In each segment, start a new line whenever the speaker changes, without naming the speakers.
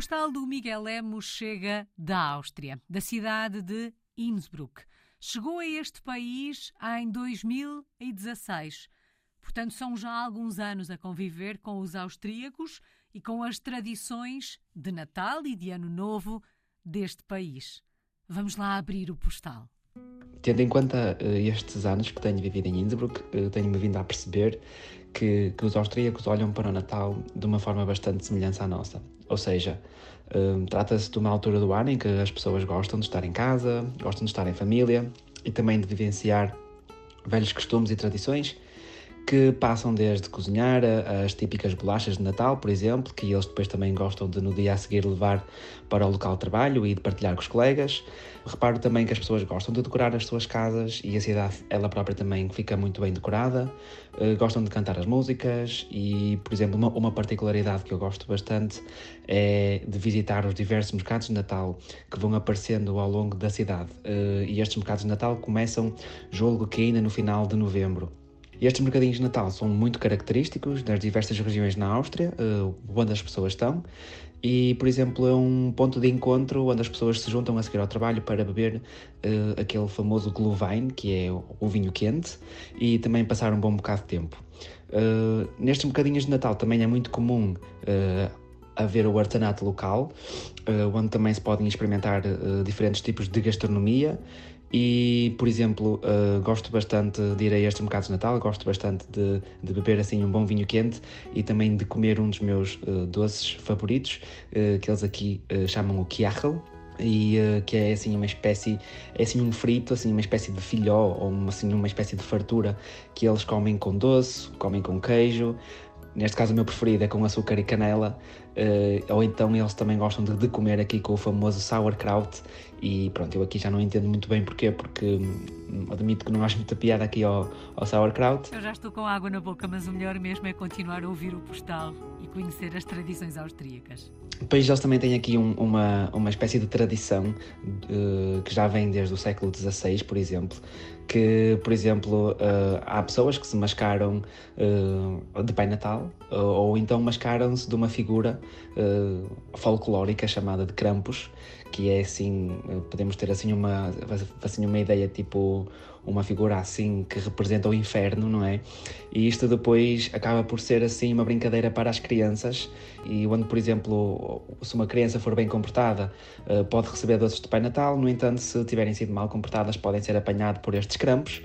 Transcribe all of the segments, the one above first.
postal do Miguel Lemos chega da Áustria, da cidade de Innsbruck. Chegou a este país em 2016. Portanto, são já alguns anos a conviver com os austríacos e com as tradições de Natal e de Ano Novo deste país. Vamos lá abrir o postal.
Tendo em conta uh, estes anos que tenho vivido em Innsbruck, uh, tenho-me vindo a perceber que, que, os austríacos olham para o Natal de uma forma bastante semelhante à nossa. Ou seja, uh, trata-se de uma altura do ano em que as pessoas gostam de estar em casa, gostam de estar em família e também de vivenciar velhos costumes e tradições que passam desde cozinhar as típicas bolachas de Natal, por exemplo, que eles depois também gostam de no dia a seguir levar para o local de trabalho e de partilhar com os colegas. Reparo também que as pessoas gostam de decorar as suas casas e a cidade ela própria também fica muito bem decorada. Uh, gostam de cantar as músicas e, por exemplo, uma, particularidade que eu gosto bastante é de visitar os diversos mercados de Natal que vão aparecendo ao longo da cidade. Uh, e estes mercados de Natal começam, julgo que ainda no final de novembro. Estes mercadinhos de Natal são muito característicos das diversas regiões na Áustria, uh, onde as pessoas estão, e, por exemplo, é um ponto de encontro onde as pessoas se juntam a seguir ao trabalho para beber uh, aquele famoso Glühwein, que é o vinho quente, e também passar um bom bocado de tempo. Uh, nestes mercadinhos de Natal também é muito comum uh, haver o artesanato local, onde também se podem experimentar diferentes tipos de gastronomia e, por exemplo, uh, gosto bastante de ir a estes mercados de Natal, gosto bastante de, de, beber assim um bom vinho quente e também de comer um dos meus uh, doces favoritos, uh, que eles aqui chamam o kiachel, e que é assim uma espécie, é assim um frito, assim uma espécie de filhó ou uma, assim uma espécie de fartura que eles comem com doce, comem com queijo, neste caso o meu preferido é com açúcar e canela, uh, ou então eles também gostam de, de, comer aqui com o famoso sauerkraut, e pronto, eu aqui já não entendo muito bem porquê, porque hum, admito que não acho muita piada aqui ao, ao sauerkraut.
Eu já estou com água na boca, mas o melhor mesmo é continuar a ouvir o postal e conhecer as tradições austríacas.
Depois eles também têm aqui um, uma, uma espécie de tradição uh, que já vem desde o século XVI, por exemplo, que, por exemplo, uh, há pessoas que se mascaram uh, de Pai Natal uh, ou então mascaram-se de uma figura folclórica chamada de Krampus, que é assim, podemos ter assim uma, assim uma ideia tipo uma figura assim que representa o inferno, não é? E isto depois acaba por ser assim uma brincadeira para as crianças e onde, por exemplo, se uma criança for bem comportada, eh, pode receber doces de Pai Natal, no entanto, se tiverem sido mal comportadas, podem ser apanhados por estes crampos,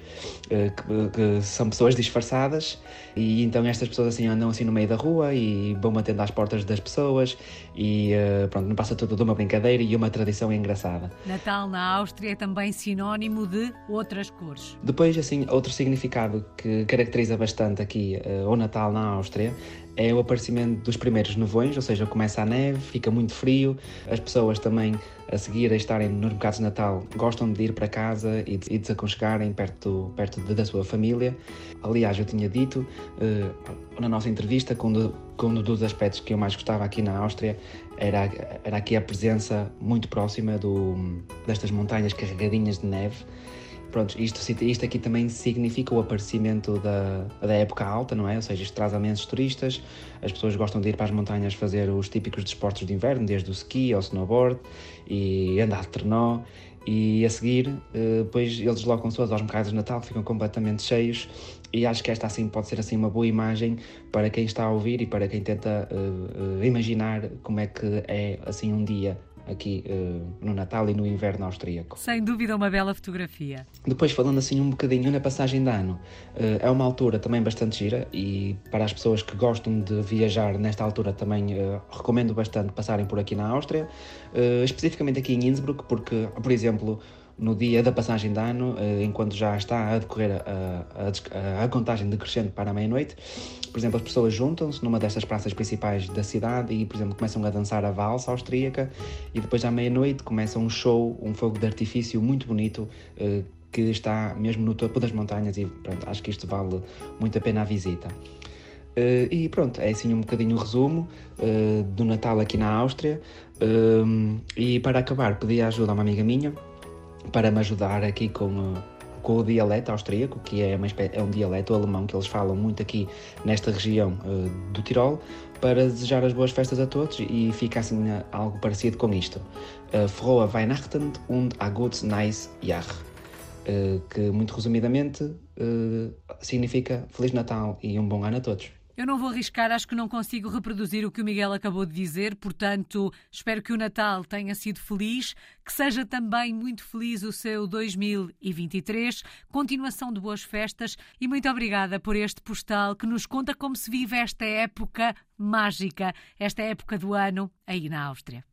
eh, que, que são pessoas disfarçadas, e então estas pessoas assim andam assim no meio da rua e vão batendo às portas das pessoas e eh, pronto, não passa tudo de uma brincadeira e uma tradição engraçada.
Natal na Áustria é também sinónimo de outras cores.
Depois, assim, outro significado que caracteriza bastante aqui uh, o Natal na Áustria é o aparecimento dos primeiros nevões, ou seja, começa a neve, fica muito frio, as pessoas também a seguir a estarem nos mercados de Natal gostam de ir para casa e de, e de se aconchegarem perto, perto de, da sua família. Aliás, eu tinha dito uh, na nossa entrevista que um, que um, dos aspectos que eu mais gostava aqui na Áustria era, era aqui a presença muito próxima do, destas montanhas carregadinhas de neve Pronto, isto, isto aqui também significa o aparecimento da, da época alta, não é? Ou seja, isto traz imensos turistas, as pessoas gostam de ir para as montanhas fazer os típicos desportos de inverno, desde o ski ao snowboard e andar de trenó. E a seguir, eh, depois eles deslocam-se aos mercados de Natal, ficam completamente cheios e acho que esta assim pode ser assim uma boa imagem para quem está a ouvir e para quem tenta uh, uh, imaginar como é que é assim um dia aqui uh, no Natal e no inverno austríaco.
Sem dúvida, uma bela fotografia.
Depois, falando assim um bocadinho na passagem de ano, uh, é uma altura também bastante gira e para as pessoas que gostam de viajar nesta altura também uh, recomendo bastante passarem por aqui na Áustria, especificamente aqui em Innsbruck, porque, por exemplo, no dia da passagem de ano, eh, enquanto já está a decorrer a, a, a contagem decrescente para a meia-noite. Por exemplo, as pessoas juntam-se numa destas praças principais da cidade e, por exemplo, começam a dançar a valsa austríaca e depois à meia-noite começa um show, um fogo de artifício muito bonito eh, que está mesmo no topo das montanhas e pronto, acho que isto vale muito a pena a visita. Uh, e pronto, é assim um bocadinho o resumo do Natal aqui na Áustria. Uh, e para acabar, pedi ajuda a uma amiga minha para me ajudar aqui com, com o dialeto austríaco, que é, é um dialeto alemão que eles falam muito aqui nesta região uh, do Tirol, para desejar as boas festas a todos e fica assim algo parecido com isto. Uh, Frohe Weihnachten und a gutes neues Jahr. Uh, que muito resumidamente significa Feliz Natal e um bom ano a todos.
Eu não vou arriscar, acho que não consigo reproduzir o que o Miguel acabou de dizer, portanto, espero que o Natal tenha sido feliz, que seja também muito feliz o seu 2023, continuação de boas festas e muito obrigada por este postal que nos conta como se vive esta época mágica, esta época do ano aí na Áustria.